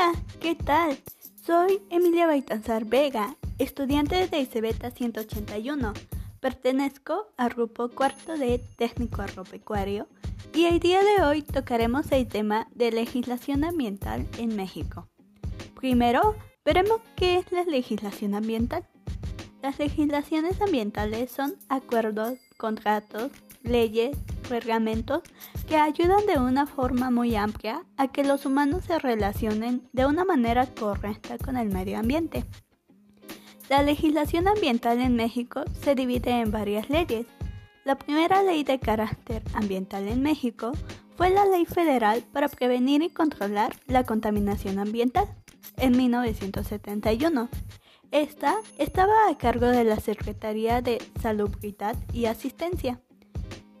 Hola, ¿qué tal? Soy Emilia Baitanzar Vega, estudiante de ICBETA 181. Pertenezco al grupo cuarto de técnico agropecuario y el día de hoy tocaremos el tema de legislación ambiental en México. Primero, veremos qué es la legislación ambiental. Las legislaciones ambientales son acuerdos, contratos, leyes, reglamentos que ayudan de una forma muy amplia a que los humanos se relacionen de una manera correcta con el medio ambiente. La legislación ambiental en México se divide en varias leyes. La primera ley de carácter ambiental en México fue la Ley Federal para prevenir y controlar la contaminación ambiental en 1971. Esta estaba a cargo de la Secretaría de Salubridad y Asistencia.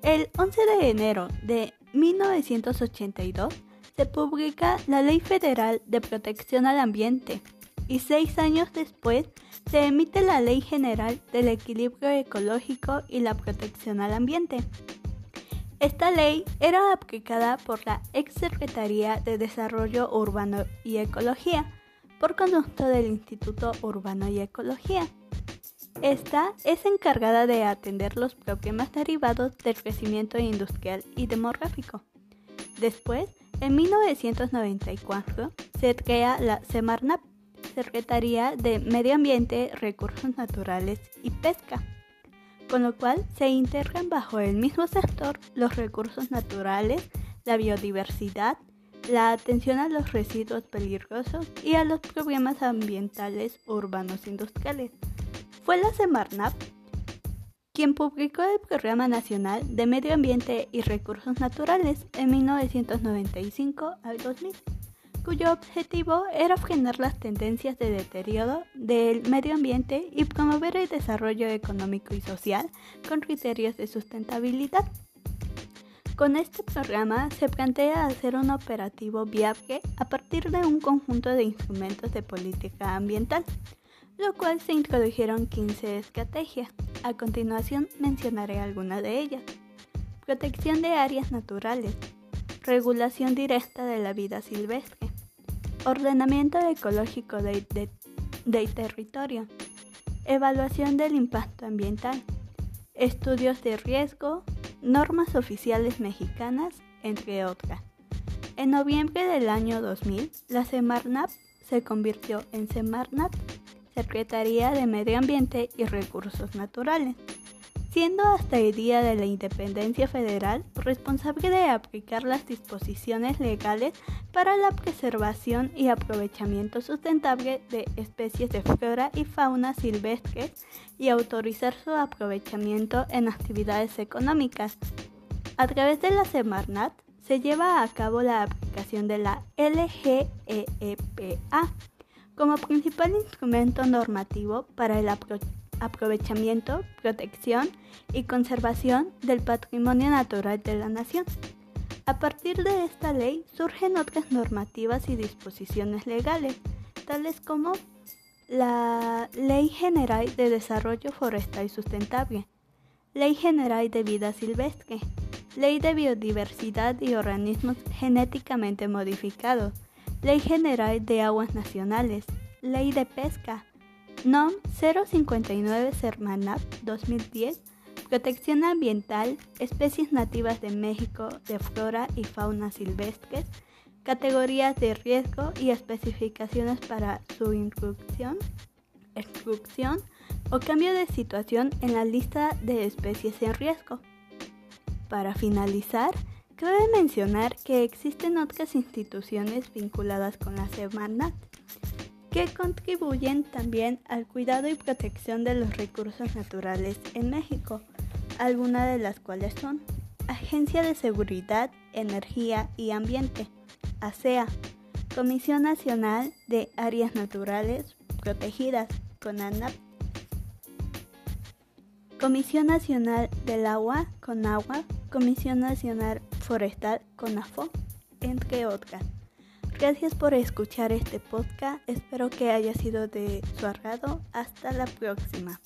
El 11 de enero de 1982 se publica la Ley Federal de Protección al Ambiente y seis años después se emite la Ley General del Equilibrio Ecológico y la Protección al Ambiente. Esta ley era aplicada por la ex Secretaría de Desarrollo Urbano y Ecología, por conducto del Instituto Urbano y Ecología. Esta es encargada de atender los problemas derivados del crecimiento industrial y demográfico. Después, en 1994, se crea la Semarnap, Secretaría de Medio Ambiente, Recursos Naturales y Pesca, con lo cual se integran bajo el mismo sector los recursos naturales, la biodiversidad, la atención a los residuos peligrosos y a los problemas ambientales urbanos industriales. Fue la Semarnap quien publicó el Programa Nacional de Medio Ambiente y Recursos Naturales en 1995 al 2000, cuyo objetivo era frenar las tendencias de deterioro del medio ambiente y promover el desarrollo económico y social con criterios de sustentabilidad. Con este programa se plantea hacer un operativo viable a partir de un conjunto de instrumentos de política ambiental lo cual se introdujeron 15 estrategias. A continuación mencionaré algunas de ellas. Protección de áreas naturales, regulación directa de la vida silvestre, ordenamiento ecológico del de, territorio, evaluación del impacto ambiental, estudios de riesgo, normas oficiales mexicanas, entre otras. En noviembre del año 2000, la Semarnap se convirtió en Semarnat Secretaría de Medio Ambiente y Recursos Naturales, siendo hasta el día de la independencia federal responsable de aplicar las disposiciones legales para la preservación y aprovechamiento sustentable de especies de flora y fauna silvestres y autorizar su aprovechamiento en actividades económicas. A través de la Semarnat se lleva a cabo la aplicación de la LGEEPA como principal instrumento normativo para el aprovechamiento, protección y conservación del patrimonio natural de la nación. A partir de esta ley surgen otras normativas y disposiciones legales, tales como la Ley General de Desarrollo Forestal Sustentable, Ley General de Vida Silvestre, Ley de Biodiversidad y Organismos Genéticamente Modificados, Ley General de Aguas Nacionales, Ley de Pesca, NOM 059 Sermanap 2010, Protección Ambiental, Especies Nativas de México de Flora y Fauna Silvestres, Categorías de Riesgo y especificaciones para su inclusión, exclusión o cambio de situación en la lista de especies en riesgo. Para finalizar, Cabe mencionar que existen otras instituciones vinculadas con la Semarnat que contribuyen también al cuidado y protección de los recursos naturales en México, algunas de las cuales son Agencia de Seguridad, Energía y Ambiente, ASEA, Comisión Nacional de Áreas Naturales Protegidas, CONANAP, Comisión Nacional del Agua, CONAGUA, Comisión Nacional Forestal CONAFO, entre otras. Gracias por escuchar este podcast, espero que haya sido de su agrado. Hasta la próxima.